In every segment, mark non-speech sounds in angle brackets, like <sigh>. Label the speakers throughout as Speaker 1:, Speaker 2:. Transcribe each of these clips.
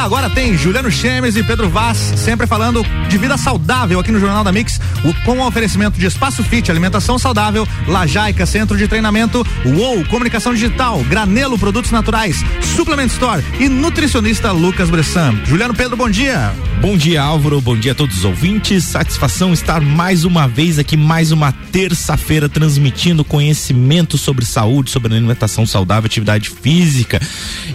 Speaker 1: agora tem Juliano Chemes e Pedro Vaz, sempre falando de vida saudável aqui no Jornal da Mix, com o oferecimento de espaço fit, alimentação saudável, Lajaica, centro de treinamento, UOL, comunicação digital, Granelo, produtos naturais, Suplement Store e nutricionista Lucas Bressan. Juliano Pedro, bom dia.
Speaker 2: Bom dia, Álvaro. Bom dia a todos os ouvintes. Satisfação estar mais uma vez aqui, mais uma terça-feira, transmitindo conhecimento sobre saúde, sobre alimentação saudável, atividade física.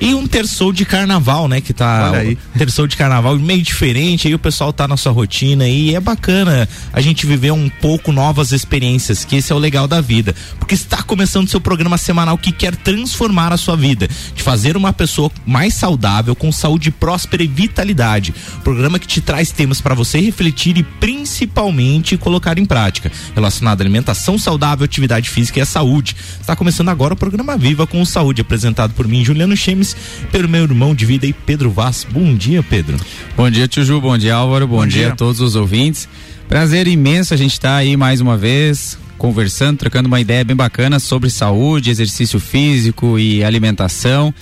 Speaker 2: E um terçou de carnaval, né? Que tá. Aí. Terçou de carnaval meio diferente, aí o pessoal tá na sua rotina e é bacana a gente viver um pouco novas experiências, que esse é o legal da vida. Porque está começando seu programa semanal que quer transformar a sua vida, de fazer uma pessoa mais saudável, com saúde próspera e vitalidade. Programa programa que te traz temas para você refletir e principalmente colocar em prática, relacionado à alimentação saudável, atividade física e à saúde. Está começando agora o programa Viva com Saúde, apresentado por mim, Juliano Chemes, pelo meu irmão de vida e Pedro Vaz. Bom dia, Pedro.
Speaker 3: Bom dia, Tio Ju, bom dia, Álvaro, bom, bom dia. dia a todos os ouvintes. Prazer imenso a gente estar tá aí mais uma vez conversando, trocando uma ideia bem bacana sobre saúde, exercício físico e alimentação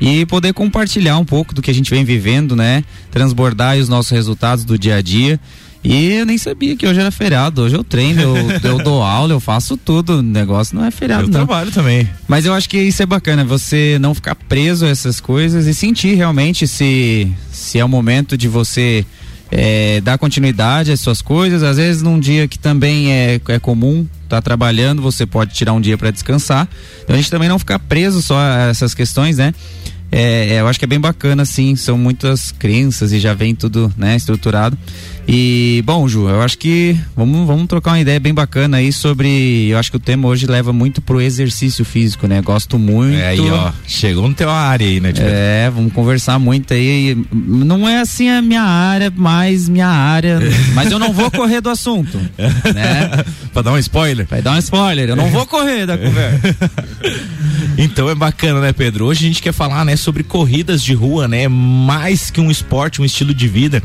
Speaker 3: e poder compartilhar um pouco do que a gente vem vivendo, né? Transbordar os nossos resultados do dia a dia. E eu nem sabia que hoje era feriado. Hoje eu treino, eu, <laughs> eu dou aula, eu faço tudo. O negócio não é feriado, eu
Speaker 2: não. trabalho também.
Speaker 3: Mas eu acho que isso é bacana, você não ficar preso a essas coisas e sentir realmente se, se é o momento de você é, dar continuidade às suas coisas. Às vezes, num dia que também é, é comum tá trabalhando, você pode tirar um dia para descansar. Então a gente também não ficar preso só a essas questões, né? É, é, eu acho que é bem bacana, assim, são muitas crenças e já vem tudo, né, estruturado. E, bom, Ju, eu acho que vamos, vamos trocar uma ideia bem bacana aí sobre. Eu acho que o tema hoje leva muito pro exercício físico, né? Gosto muito. É
Speaker 2: aí, ó. Chegou no teu área aí, né,
Speaker 3: tipo? É, vamos conversar muito aí. Não é assim a minha área, mas minha área. <laughs> mas eu não vou correr do assunto. né? <laughs>
Speaker 2: pra dar um spoiler?
Speaker 3: Pra dar um spoiler. Eu não vou correr da conversa. <laughs>
Speaker 2: então é bacana, né, Pedro? Hoje a gente quer falar, né, sobre corridas de rua, né? Mais que um esporte, um estilo de vida.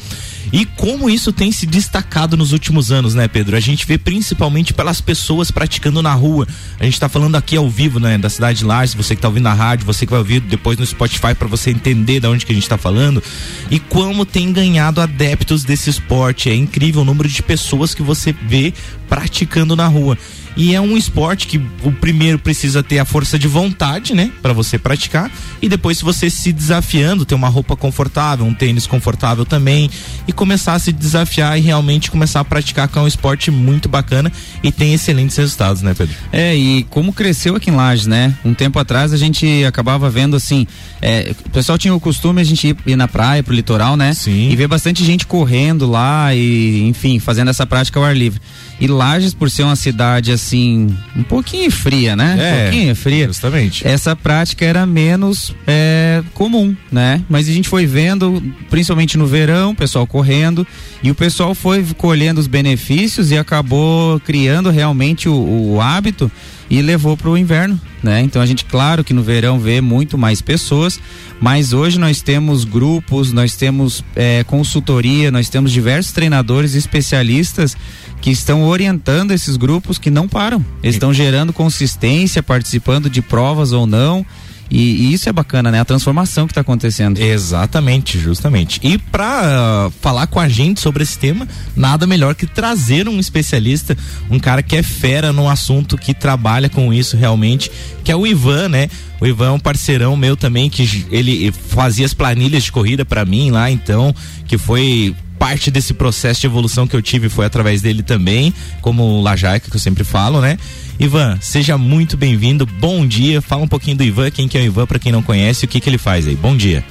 Speaker 2: E como isso tem se destacado nos últimos anos, né, Pedro? A gente vê principalmente pelas pessoas praticando na rua. A gente tá falando aqui ao vivo, né, da cidade de Lages, você que tá ouvindo na rádio, você que vai ouvir depois no Spotify para você entender da onde que a gente tá falando. E como tem ganhado adeptos desse esporte. É incrível o número de pessoas que você vê praticando na rua. E é um esporte que o primeiro precisa ter a força de vontade, né, para você praticar, e depois se você se desafiando, ter uma roupa confortável, um tênis confortável também, e começar a se desafiar e realmente começar a praticar, que é um esporte muito bacana e tem excelentes resultados, né, Pedro?
Speaker 3: É, e como cresceu aqui em Lages, né? Um tempo atrás a gente acabava vendo assim, é, o pessoal tinha o costume a gente ir, ir na praia, pro litoral, né?
Speaker 2: Sim.
Speaker 3: E ver bastante gente correndo lá e, enfim, fazendo essa prática ao ar livre. E Lages, por ser uma cidade assim, um pouquinho fria, né?
Speaker 2: É,
Speaker 3: um pouquinho fria.
Speaker 2: Justamente.
Speaker 3: Essa prática era menos é, comum, né? Mas a gente foi vendo, principalmente no verão, o pessoal correndo, e o pessoal foi colhendo os benefícios e acabou criando realmente o, o hábito e levou para o inverno, né? Então a gente, claro que no verão vê muito mais pessoas, mas hoje nós temos grupos, nós temos é, consultoria, nós temos diversos treinadores especialistas que estão orientando esses grupos que não param. Estão gerando consistência, participando de provas ou não. E, e, isso é bacana, né? A transformação que está acontecendo.
Speaker 2: Exatamente, justamente. E para uh, falar com a gente sobre esse tema, nada melhor que trazer um especialista, um cara que é fera no assunto, que trabalha com isso realmente, que é o Ivan, né? O Ivan é um parceirão meu também, que ele fazia as planilhas de corrida para mim lá, então, que foi parte desse processo de evolução que eu tive foi através dele também, como Lajaica, que eu sempre falo, né? Ivan, seja muito bem-vindo. Bom dia. Fala um pouquinho do Ivan, quem que é o Ivan para quem não conhece, o que que ele faz aí. Bom dia.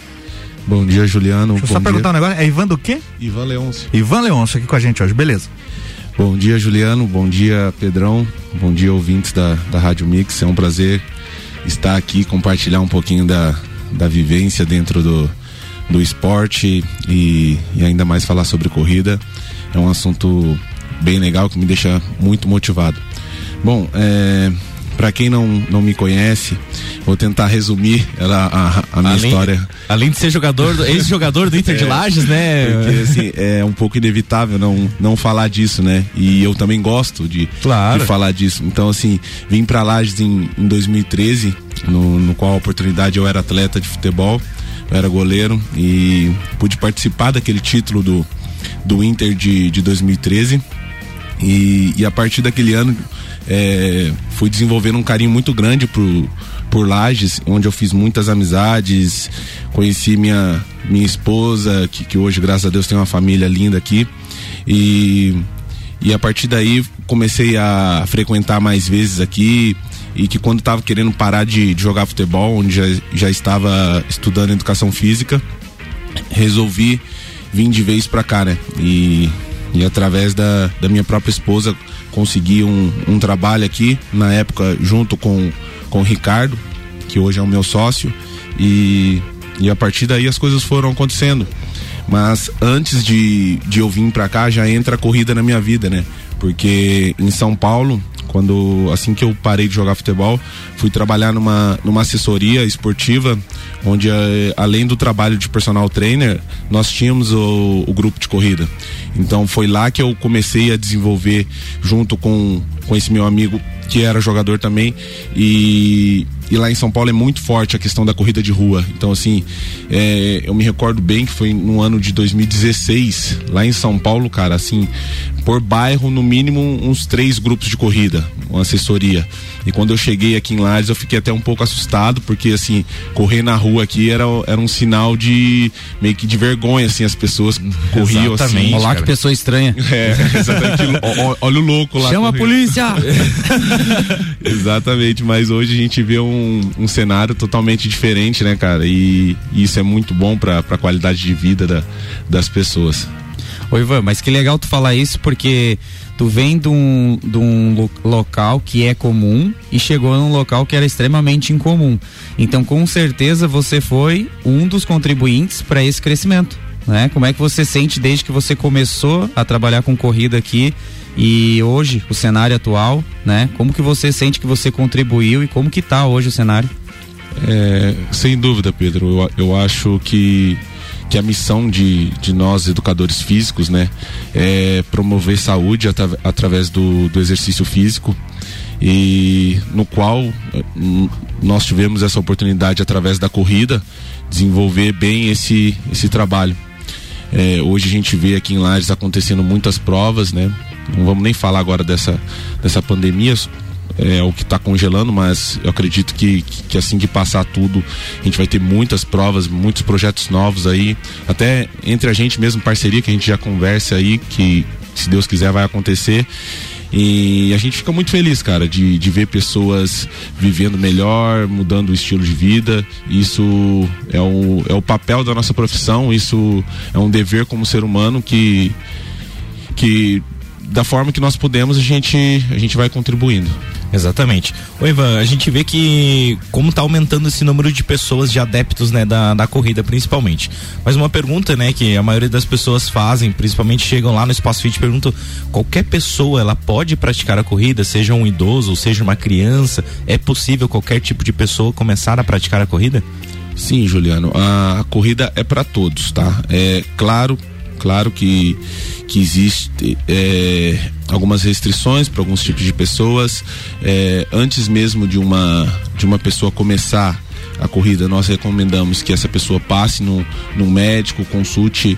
Speaker 1: Bom dia, Juliano. Deixa eu só dia. perguntar um negócio. É Ivan do quê?
Speaker 4: Ivan Leôncio.
Speaker 1: Ivan Leôncio aqui com a gente hoje, beleza.
Speaker 4: Bom dia, Juliano. Bom dia, Pedrão. Bom dia, ouvintes da, da Rádio Mix. É um prazer estar aqui, compartilhar um pouquinho da, da vivência dentro do, do esporte e, e ainda mais falar sobre corrida. É um assunto bem legal que me deixa muito motivado. Bom, é, para quem não, não me conhece, vou tentar resumir ela, a, a minha
Speaker 2: além,
Speaker 4: história.
Speaker 2: Além de ser jogador, ex-jogador do Inter <laughs> é, de Lages, né?
Speaker 4: Porque assim, é um pouco inevitável não, não falar disso, né? E eu também gosto de,
Speaker 2: claro.
Speaker 4: de falar disso. Então, assim, vim para Lages em, em 2013, no, no qual a oportunidade eu era atleta de futebol eu era goleiro e pude participar daquele título do, do Inter de, de 2013. E, e a partir daquele ano é, fui desenvolvendo um carinho muito grande por, por Lages, onde eu fiz muitas amizades, conheci minha, minha esposa, que, que hoje, graças a Deus, tem uma família linda aqui. E, e a partir daí comecei a frequentar mais vezes aqui e que quando estava querendo parar de, de, jogar futebol, onde já, já estava estudando educação física, resolvi vir de vez para cá, né? E, e através da, da minha própria esposa consegui um, um trabalho aqui, na época junto com, com o Ricardo, que hoje é o meu sócio, e, e a partir daí as coisas foram acontecendo. Mas antes de, de eu vir para cá, já entra a corrida na minha vida, né? Porque em São Paulo, quando assim que eu parei de jogar futebol, fui trabalhar numa, numa assessoria esportiva, onde eh, além do trabalho de personal trainer, nós tínhamos o, o grupo de corrida. Então foi lá que eu comecei a desenvolver junto com, com esse meu amigo que era jogador também e, e lá em São Paulo é muito forte a questão da corrida de rua. Então, assim, é, eu me recordo bem que foi no ano de 2016, lá em São Paulo, cara, assim, por bairro, no mínimo, uns três grupos de corrida, uma assessoria. E quando eu cheguei aqui em Lages, eu fiquei até um pouco assustado, porque assim, correr na rua aqui era, era um sinal de meio que de vergonha, assim, as pessoas corriam assim.
Speaker 3: exatamente, assim. Olá, que pessoa estranha.
Speaker 4: É, <laughs> exatamente. olha o louco lá.
Speaker 3: Chama correndo. a polícia! <laughs>
Speaker 4: exatamente, mas hoje a gente vê um, um cenário totalmente diferente, né, cara? E, e isso é muito bom para a qualidade de vida da, das pessoas.
Speaker 3: Oi, Ivan, mas que legal tu falar isso porque tu vem de um, de um local que é comum e chegou num local que era extremamente incomum. Então, com certeza, você foi um dos contribuintes para esse crescimento. Né? Como é que você sente desde que você começou a trabalhar com corrida aqui e hoje o cenário atual, né? Como que você sente que você contribuiu e como que tá hoje o cenário?
Speaker 4: É, sem dúvida, Pedro. Eu, eu acho que que a missão de, de nós, educadores físicos, né, é promover saúde atra, através do, do exercício físico e no qual hum, nós tivemos essa oportunidade através da corrida desenvolver bem esse, esse trabalho. É, hoje a gente vê aqui em Lages acontecendo muitas provas, né? Não vamos nem falar agora dessa, dessa pandemia, é o que está congelando, mas eu acredito que, que, que, assim que passar tudo, a gente vai ter muitas provas, muitos projetos novos aí, até entre a gente mesmo, parceria, que a gente já conversa aí, que se Deus quiser vai acontecer. E a gente fica muito feliz, cara, de, de ver pessoas vivendo melhor, mudando o estilo de vida. Isso é o, é o papel da nossa profissão, isso é um dever como ser humano que, que da forma que nós podemos, a gente, a gente vai contribuindo.
Speaker 2: Exatamente. Ô Ivan, a gente vê que como está aumentando esse número de pessoas, de adeptos, né, da, da corrida principalmente. Mas uma pergunta, né, que a maioria das pessoas fazem, principalmente chegam lá no Espaço Fit, perguntam, qualquer pessoa, ela pode praticar a corrida, seja um idoso, ou seja uma criança, é possível qualquer tipo de pessoa começar a praticar a corrida?
Speaker 4: Sim, Juliano, a, a corrida é para todos, tá? É claro Claro que, que existe é, algumas restrições para alguns tipos de pessoas. É, antes mesmo de uma, de uma pessoa começar a corrida, nós recomendamos que essa pessoa passe no, no médico, consulte,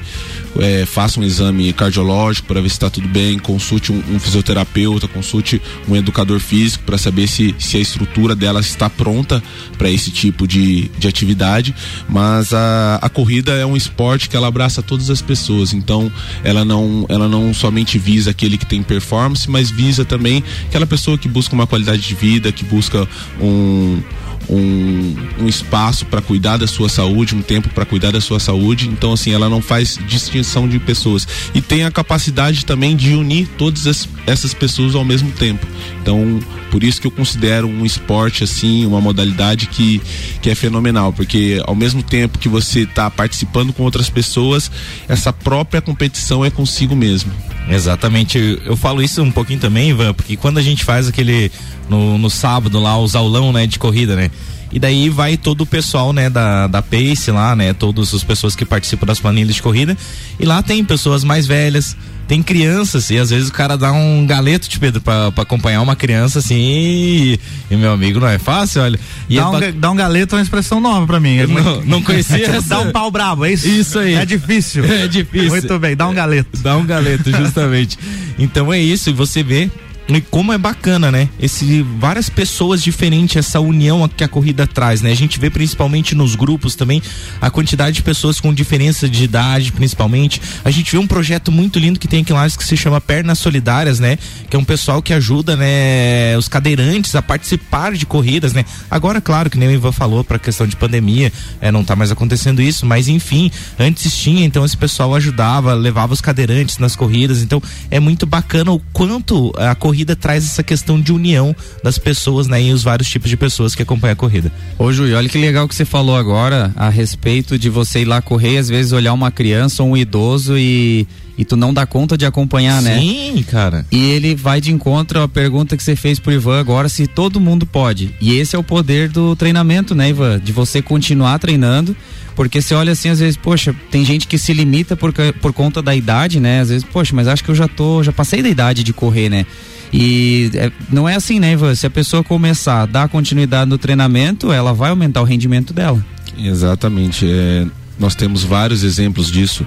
Speaker 4: é, faça um exame cardiológico para ver se está tudo bem, consulte um, um, fisioterapeuta, consulte um educador físico para saber se, se a estrutura dela está pronta para esse tipo de, de atividade. Mas a, a corrida é um esporte que ela abraça todas as pessoas, então ela não, ela não somente visa aquele que tem performance, mas visa também aquela pessoa que busca uma qualidade de vida, que busca um um, um espaço para cuidar da sua saúde, um tempo para cuidar da sua saúde. Então, assim, ela não faz distinção de pessoas. E tem a capacidade também de unir todas as, essas pessoas ao mesmo tempo. Então, por isso que eu considero um esporte, assim, uma modalidade que, que é fenomenal. Porque ao mesmo tempo que você está participando com outras pessoas, essa própria competição é consigo mesmo.
Speaker 2: Exatamente. Eu falo isso um pouquinho também, Ivan, porque quando a gente faz aquele no, no sábado lá, os aulão, né, de corrida, né? E daí vai todo o pessoal, né, da, da Pace lá, né, todas as pessoas que participam das planilhas de corrida. E lá tem pessoas mais velhas, tem crianças e às vezes o cara dá um galeto de Pedro pra, pra acompanhar uma criança assim e, e, meu amigo não é fácil, olha.
Speaker 1: E dá, é um, ba... dá um galeto é uma expressão nova pra mim.
Speaker 2: Não, não conhecia <laughs> essa.
Speaker 1: Dá um pau brabo, é isso?
Speaker 2: Isso aí.
Speaker 1: É difícil. <laughs>
Speaker 2: É difícil.
Speaker 1: Muito bem, dá um galeto.
Speaker 2: Dá um galeto, <laughs> justamente. então é isso, e você vê e como é bacana, né? Esse várias pessoas diferentes, essa união que a corrida traz, né? A gente vê principalmente nos grupos também a quantidade de pessoas com diferença de idade, principalmente. A gente vê um projeto muito lindo que tem aqui lá que se chama Pernas Solidárias, né? Que é um pessoal que ajuda, né, os cadeirantes a participar de corridas, né? Agora, claro, que nem o Ivan falou, para questão de pandemia, é, não tá mais acontecendo isso, mas enfim, antes tinha, então esse pessoal ajudava, levava os cadeirantes nas corridas, então é muito bacana o quanto a corrida corrida traz essa questão de união das pessoas, né? E os vários tipos de pessoas que acompanham a corrida.
Speaker 3: Ô, Júlio, olha que legal que você falou agora a respeito de você ir lá correr e às vezes olhar uma criança ou um idoso e e tu não dá conta de acompanhar,
Speaker 2: Sim,
Speaker 3: né?
Speaker 2: Sim, cara.
Speaker 3: E ele vai de encontro à pergunta que você fez pro Ivan agora, se todo mundo pode. E esse é o poder do treinamento, né, Ivan? De você continuar treinando, porque você olha assim, às vezes, poxa, tem gente que se limita por, por conta da idade, né? Às vezes, poxa, mas acho que eu já tô, já passei da idade de correr, né? E é, não é assim, né, Ivan? Se a pessoa começar a dar continuidade no treinamento, ela vai aumentar o rendimento dela.
Speaker 4: Exatamente. É, nós temos vários exemplos disso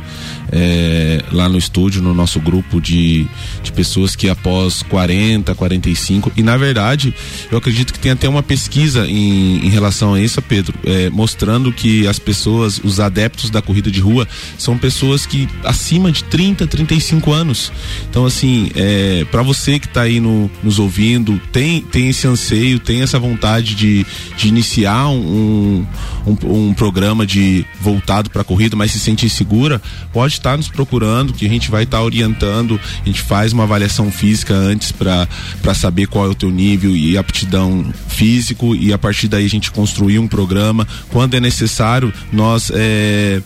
Speaker 4: é, lá no estúdio, no nosso grupo de, de pessoas que após 40, 45, e na verdade, eu acredito que tem até uma pesquisa em, em relação a isso, Pedro, é, mostrando que as pessoas, os adeptos da corrida de rua, são pessoas que acima de 30, 35 anos. Então, assim, é, para você que está aí no, nos ouvindo, tem, tem esse anseio, tem essa vontade de, de iniciar um, um, um programa de voltar voltado para a corrida, mas se sentir segura, pode estar tá nos procurando, que a gente vai estar tá orientando. A gente faz uma avaliação física antes para saber qual é o teu nível e aptidão físico e a partir daí a gente construir um programa. Quando é necessário, nós é,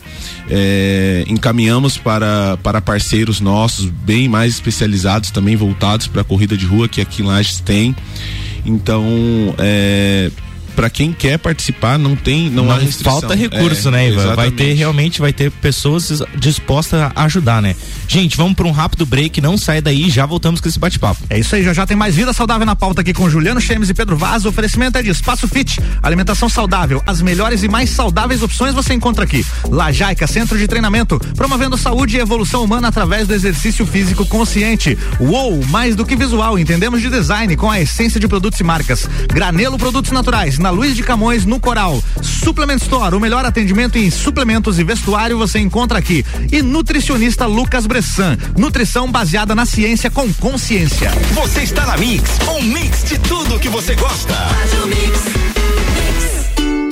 Speaker 4: é, encaminhamos para, para parceiros nossos bem mais especializados também voltados para a corrida de rua que aqui em Lages tem. Então, é, para quem quer participar, não tem, não, não há restrição.
Speaker 2: Falta recurso, é, né, Ivan? Exatamente. Vai ter realmente, vai ter pessoas dispostas a ajudar, né? Gente, vamos para um rápido break, não sai daí, já voltamos com esse bate-papo.
Speaker 1: É isso aí, já já tem mais vida saudável na pauta aqui com Juliano Chemes e Pedro Vaz. O oferecimento é de Espaço Fit, alimentação saudável, as melhores e mais saudáveis opções você encontra aqui. Lajaica, centro de treinamento, promovendo saúde e evolução humana através do exercício físico consciente. Uou, mais do que visual, entendemos de design com a essência de produtos e marcas. Granelo Produtos Naturais na Luiz de Camões, no Coral. Suplement Store, o melhor atendimento em suplementos e vestuário você encontra aqui. E nutricionista Lucas Bressan, nutrição baseada na ciência com consciência.
Speaker 5: Você está na Mix, um mix de tudo que você gosta. Faz o mix.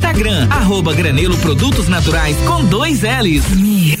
Speaker 6: Instagram, arroba Granelo Produtos Naturais com dois L's. Mix.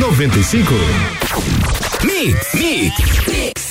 Speaker 7: 95.
Speaker 5: Mix, mix, mix.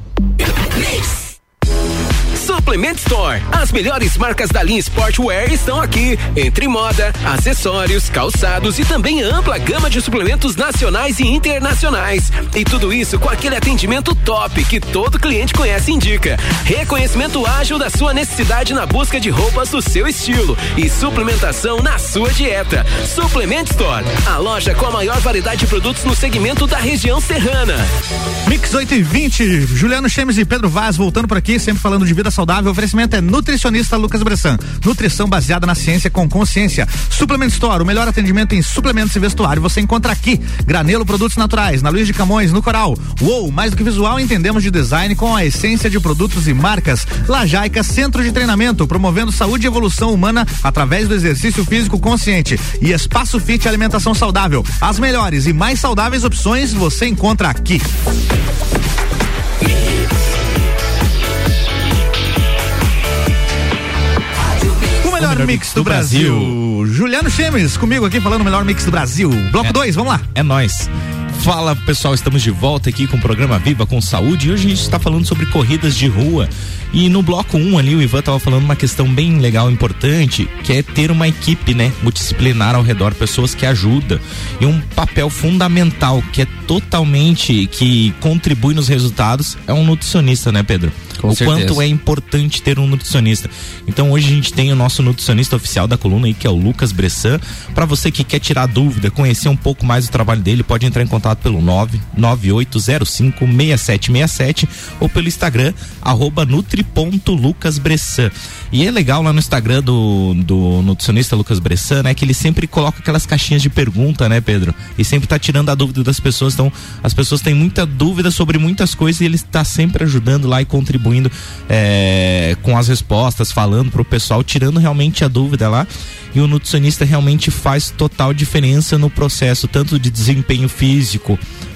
Speaker 8: mix. 37.
Speaker 9: Suplement Store. As melhores marcas da linha Sportwear estão aqui. Entre moda, acessórios, calçados e também ampla gama de suplementos nacionais e internacionais. E tudo isso com aquele atendimento top que todo cliente conhece e indica. Reconhecimento ágil da sua necessidade na busca de roupas do seu estilo e suplementação na sua dieta. Suplement Store, a loja com a maior variedade de produtos no segmento da região serrana.
Speaker 1: Mix 8 e 20, Juliano Chemes e Pedro Vaz voltando por aqui, sempre falando de vida saudável. O oferecimento é nutricionista Lucas Bressan. Nutrição baseada na ciência com consciência. Suplement Store, o melhor atendimento em suplementos e vestuário você encontra aqui. Granelo Produtos Naturais, na Luiz de Camões, no Coral. Uou, mais do que visual, entendemos de design com a essência de produtos e marcas. Lajaica Centro de Treinamento, promovendo saúde e evolução humana através do exercício físico consciente. E Espaço Fit Alimentação Saudável. As melhores e mais saudáveis opções você encontra aqui. Melhor, mix do, Brasil. Juliano Chemes, comigo aqui falando o melhor mix do Brasil. Bloco 2, vamos lá.
Speaker 2: É nós. Fala pessoal, estamos de volta aqui com o programa Viva com Saúde e hoje a gente está falando sobre corridas de rua. E no bloco 1 um, ali, o Ivan estava falando uma questão bem legal, importante, que é ter uma equipe, né, multidisciplinar ao redor, pessoas que ajudam. E um papel fundamental que é totalmente, que contribui nos resultados, é um nutricionista, né, Pedro?
Speaker 3: Com
Speaker 2: o
Speaker 3: certeza.
Speaker 2: quanto é importante ter um nutricionista. Então hoje a gente tem o nosso nutricionista oficial da coluna aí, que é o Lucas Bressan. Para você que quer tirar dúvida, conhecer um pouco mais do trabalho dele, pode entrar em contato pelo 99805 6767 ou pelo Instagram, nutri.lucasbressan. E é legal lá no Instagram do, do nutricionista Lucas Bressan, né? Que ele sempre coloca aquelas caixinhas de pergunta, né, Pedro? E sempre tá tirando a dúvida das pessoas. Então, as pessoas têm muita dúvida sobre muitas coisas e ele está sempre ajudando lá e contribuindo é, com as respostas, falando pro pessoal, tirando realmente a dúvida lá. E o nutricionista realmente faz total diferença no processo, tanto de desempenho físico,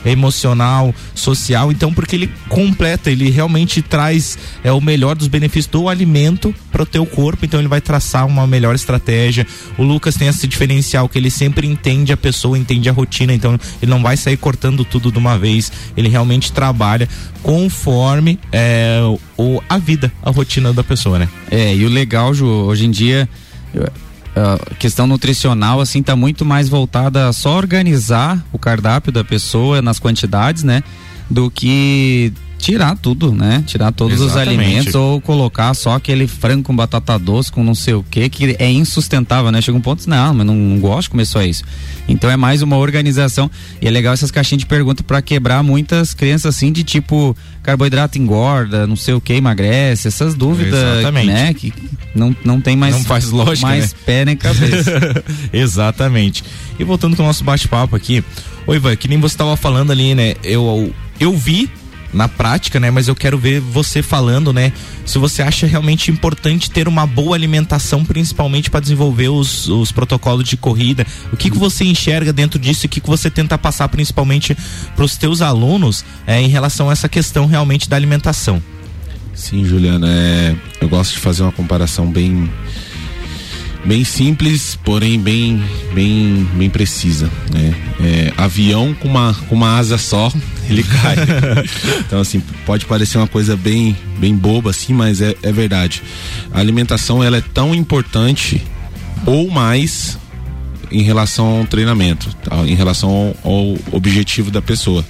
Speaker 2: emocional, social. Então, porque ele completa, ele realmente traz é, o melhor dos benefícios do alimento para o teu corpo. Então, ele vai traçar uma melhor estratégia. O Lucas tem esse diferencial que ele sempre entende a pessoa, entende a rotina. Então, ele não vai sair cortando tudo de uma vez. Ele realmente trabalha conforme é, o, a vida, a rotina da pessoa, né?
Speaker 3: É, e o legal, Ju, hoje em dia, eu- a questão nutricional, assim, tá muito mais voltada a só organizar o cardápio da pessoa nas quantidades, né? Do que tirar tudo, né? Tirar todos os
Speaker 2: Exatamente.
Speaker 3: alimentos ou colocar só aquele frango com batata doce com não sei o que, que é insustentável, né? Chega um ponto, não, mas não, não gosto de comer só isso. Então é mais uma organização e é legal essas caixinhas de pergunta para quebrar muitas crenças assim de tipo carboidrato engorda, não sei o que, emagrece, essas dúvidas,
Speaker 2: Exatamente.
Speaker 3: né? Que não, não tem mais
Speaker 2: Não faz lógica,
Speaker 3: mais
Speaker 2: né?
Speaker 3: pé nem cabeça. <laughs>
Speaker 2: Exatamente. E voltando com o nosso bate-papo aqui, oi, Ivan, que nem você estava falando ali, né? Eu, eu vi na prática, né? Mas eu quero ver você falando, né? Se você acha realmente importante ter uma boa alimentação, principalmente para desenvolver os, os protocolos de corrida. O que, que você enxerga dentro disso e o que, que você tenta passar principalmente para os teus alunos é, em relação a essa questão realmente da alimentação?
Speaker 4: Sim, Juliana, é, eu gosto de fazer uma comparação bem bem simples, porém bem bem bem precisa, né? É, avião com uma com uma asa só, <laughs> ele cai. <laughs> então assim, pode parecer uma coisa bem bem boba assim, mas é, é verdade. A alimentação ela é tão importante ou mais em relação ao treinamento, tá? em relação ao, ao objetivo da pessoa.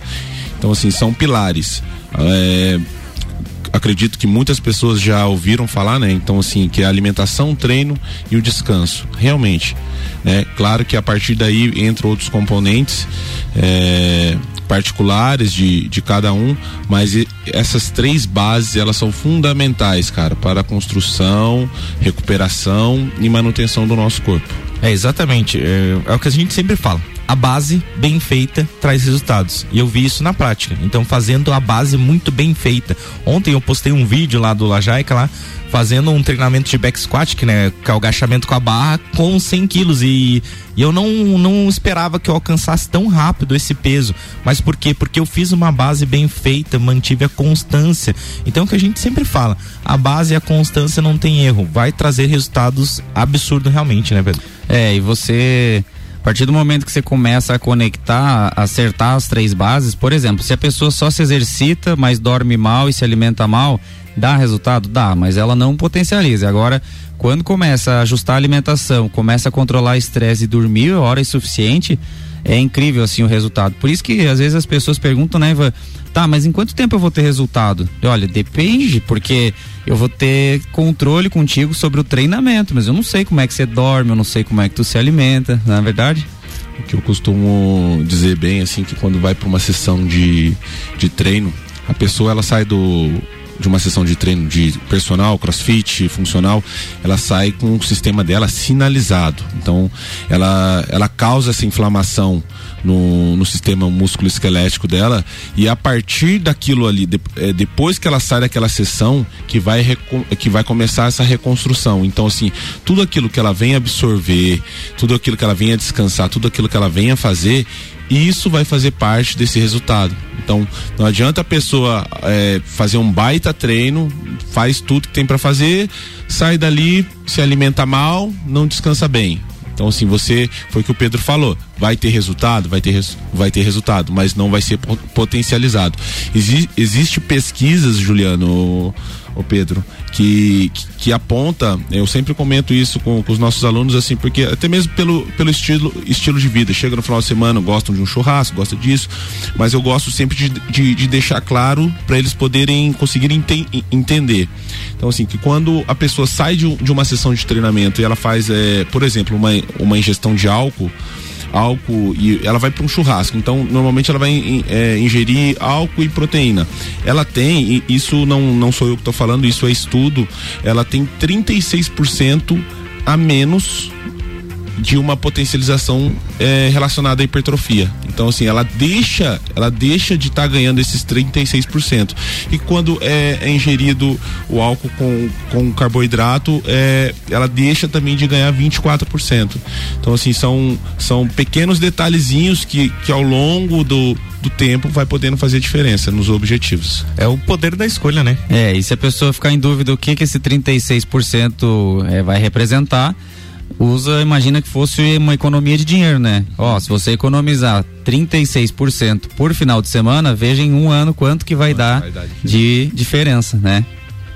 Speaker 4: Então assim, são pilares. É, acredito que muitas pessoas já ouviram falar, né? Então, assim, que é a alimentação, o treino e o descanso. Realmente. Né? Claro que a partir daí entra outros componentes é, particulares de, de cada um, mas essas três bases elas são fundamentais, cara, para a construção, recuperação e manutenção do nosso corpo.
Speaker 2: É, exatamente. É, é o que a gente sempre fala. A base bem feita traz resultados. E eu vi isso na prática. Então, fazendo a base muito bem feita. Ontem eu postei um vídeo lá do Lajaica lá, fazendo um treinamento de back squat, que, né, que é o agachamento com a barra, com 100 quilos. E, e eu não, não esperava que eu alcançasse tão rápido esse peso. Mas por quê? Porque eu fiz uma base bem feita, mantive a constância. Então, é o que a gente sempre fala, a base e a constância não tem erro. Vai trazer resultados absurdos realmente, né, Pedro?
Speaker 3: É, e você partir do momento que você começa a conectar, acertar as três bases, por exemplo, se a pessoa só se exercita, mas dorme mal e se alimenta mal, dá resultado? Dá, mas ela não potencializa. Agora, quando começa a ajustar a alimentação, começa a controlar estresse e dormir horas suficiente, é incrível assim o resultado. Por isso que às vezes as pessoas perguntam, né, Ivan, tá, mas em quanto tempo eu vou ter resultado? Olha, depende, porque eu vou ter controle contigo sobre o treinamento, mas eu não sei como é que você dorme, eu não sei como é que tu se alimenta, não é verdade?
Speaker 4: O que eu costumo dizer bem, assim, que quando vai para uma sessão de, de treino, a pessoa ela sai do de uma sessão de treino de personal, crossfit, funcional, ela sai com o sistema dela sinalizado. Então, ela, ela causa essa inflamação no, no sistema músculo esquelético dela e a partir daquilo ali, de, é, depois que ela sai daquela sessão, que vai, que vai começar essa reconstrução. Então, assim, tudo aquilo que ela vem absorver, tudo aquilo que ela vem a descansar, tudo aquilo que ela vem a fazer, isso vai fazer parte desse resultado. Então, não adianta a pessoa é, fazer um baita treino, faz tudo que tem para fazer, sai dali, se alimenta mal, não descansa bem. Então, assim, você, foi o que o Pedro falou, vai ter resultado, vai ter, vai ter resultado, mas não vai ser potencializado. Exi, existe pesquisas, Juliano, o Pedro, que, que, aponta, eu sempre comento isso com, com, os nossos alunos, assim, porque até mesmo pelo, pelo estilo, estilo de vida, chega no final de semana, gostam de um churrasco, gostam disso, mas eu gosto sempre de, de, de deixar claro para eles poderem conseguirem ente, entender. Então, assim, que quando a pessoa sai de, de uma sessão de treinamento e ela faz, é, por exemplo, uma, uma ingestão de álcool, álcool e ela vai para um churrasco. Então, normalmente ela vai é, ingerir álcool e proteína. Ela tem, isso não, não sou eu que estou falando, isso é estudo, ela tem 36% a menos de uma potencialização é, relacionada à hipertrofia. Então, assim, ela deixa, ela deixa de estar tá ganhando esses 36%. E quando é, é, ingerido o álcool com, com carboidrato, é, ela deixa também de ganhar 24%. Então, assim, são, são pequenos detalhezinhos que, que ao longo do, do tempo vai podendo fazer diferença nos objetivos.
Speaker 2: É o poder da escolha, né?
Speaker 3: É, e se a pessoa ficar em dúvida o que que esse 36% é, vai representar, usa, imagina que fosse uma economia de dinheiro, né? Ó, se você economizar 36% por final de semana, veja em um ano quanto que vai quanto dar, vai dar de diferença, né?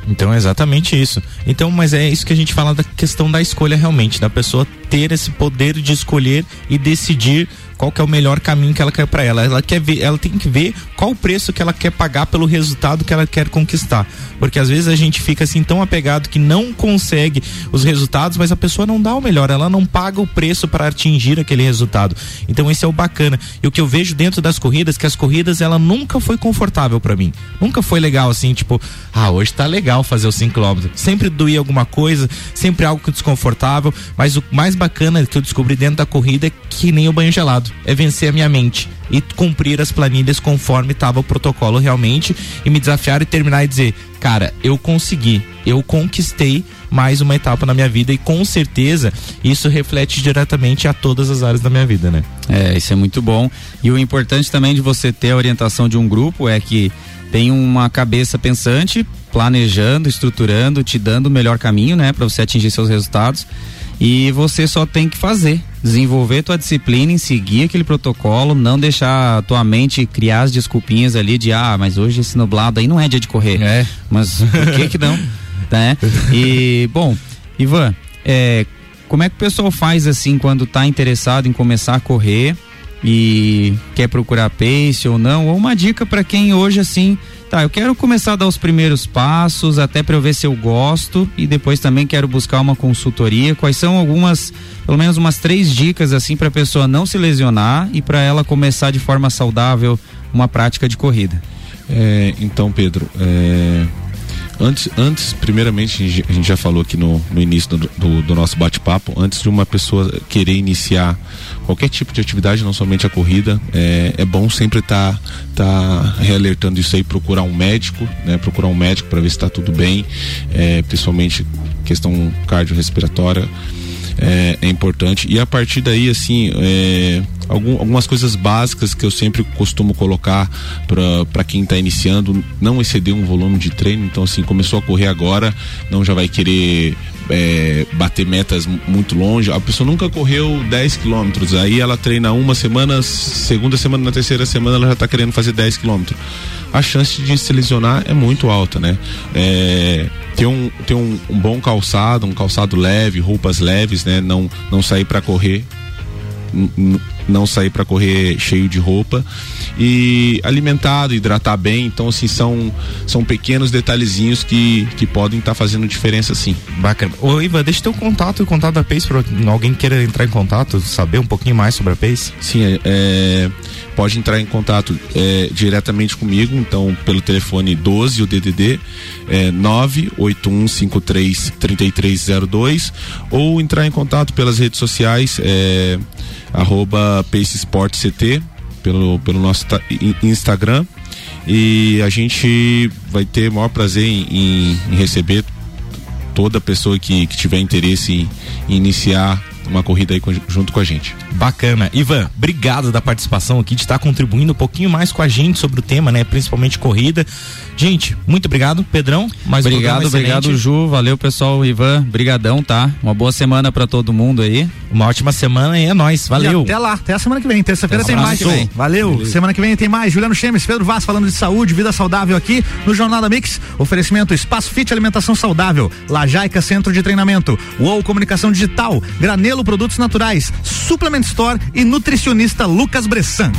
Speaker 2: Então é exatamente isso. Então, mas é isso que a gente fala da questão da escolha realmente, da pessoa ter esse poder de escolher e decidir qual que é o melhor caminho que ela quer para ela. Ela quer ver, ela tem que ver qual o preço que ela quer pagar pelo resultado que ela quer conquistar. Porque às vezes a gente fica assim tão apegado que não consegue os resultados, mas a pessoa não dá o melhor, ela não paga o preço para atingir aquele resultado. Então esse é o bacana. E o que eu vejo dentro das corridas, que as corridas ela nunca foi confortável para mim. Nunca foi legal assim, tipo, ah, hoje tá legal fazer os 5 km. Sempre doía alguma coisa, sempre algo desconfortável, mas o mais bacana que eu descobri dentro da corrida é que nem o banho gelado é vencer a minha mente e cumprir as planilhas conforme estava o protocolo realmente e me desafiar e terminar e dizer, cara, eu consegui, eu conquistei mais uma etapa na minha vida e com certeza isso reflete diretamente a todas as áreas da minha vida, né?
Speaker 3: É, isso é muito bom. E o importante também de você ter a orientação de um grupo é que tem uma cabeça pensante, planejando, estruturando, te dando o melhor caminho, né, para você atingir seus resultados. E você só tem que fazer, desenvolver tua disciplina, em seguir aquele protocolo, não deixar tua mente criar as desculpinhas ali de ah, mas hoje esse nublado aí não é dia de correr. É. Mas por que que não? <laughs> né? E bom, Ivan, é, como é que o pessoal faz assim quando tá interessado em começar a correr e quer procurar pace ou não? Ou uma dica para quem hoje assim Tá, eu quero começar a dar os primeiros passos, até para eu ver se eu gosto e depois também quero buscar uma consultoria. Quais são algumas, pelo menos umas três dicas assim para a pessoa não se lesionar e para ela começar de forma saudável uma prática de corrida?
Speaker 4: É, então, Pedro, é, Antes, antes, primeiramente, a gente já falou aqui no, no início do, do, do nosso bate-papo, antes de uma pessoa querer iniciar qualquer tipo de atividade, não somente a corrida, é, é bom sempre estar tá, tá realertando isso aí, procurar um médico, né? Procurar um médico para ver se está tudo bem, é, principalmente questão cardiorrespiratória é, é importante. E a partir daí, assim, é, algum, algumas coisas básicas que eu sempre costumo colocar para quem está iniciando, não exceder um volume de treino. Então, assim, começou a correr agora, não já vai querer é, bater metas muito longe. A pessoa nunca correu 10 quilômetros, aí ela treina uma semana, segunda semana, na terceira semana ela já está querendo fazer 10 quilômetros. A chance de se lesionar é muito alta, né? É, ter um, ter um, um bom calçado, um calçado leve, roupas leves, né? Não, não sair para correr não sair para correr cheio de roupa e alimentado, hidratar bem. Então, assim, são, são pequenos detalhezinhos que, que podem estar tá fazendo diferença, sim.
Speaker 2: Bacana. Ô, Iva, deixa teu contato e o contato da Pace para alguém queira entrar em contato, saber um pouquinho mais sobre a Pace.
Speaker 4: Sim, é, é pode entrar em contato é, diretamente comigo, então pelo telefone 12, o DDD é 981533302 ou entrar em contato pelas redes sociais é, arroba Pace Sport CT pelo, pelo nosso Instagram. E a gente vai ter o maior prazer em, em, em receber toda pessoa que, que tiver interesse em, em iniciar uma corrida aí com, junto com a gente.
Speaker 2: Bacana. Ivan, obrigado da participação aqui, de estar contribuindo um pouquinho mais com a gente sobre o tema, né? Principalmente corrida. Gente, muito obrigado. Pedrão, mais
Speaker 3: Obrigado, um obrigado, Ju. Valeu, pessoal. Ivan, brigadão, tá? Uma boa semana para todo mundo aí.
Speaker 2: Uma ótima semana e é nóis. Valeu.
Speaker 1: E até lá, até a semana que vem. Terça-feira tem mais. Vem. Valeu. Valeu. Semana que vem tem mais. Juliano Chemes, Pedro Vaz falando de saúde, vida saudável aqui no Jornal da Mix. Oferecimento Espaço Fit Alimentação Saudável, Lajaica Centro de Treinamento, UOL Comunicação Digital, Granelo Produtos Naturais, Supplement Store e nutricionista Lucas Bressan.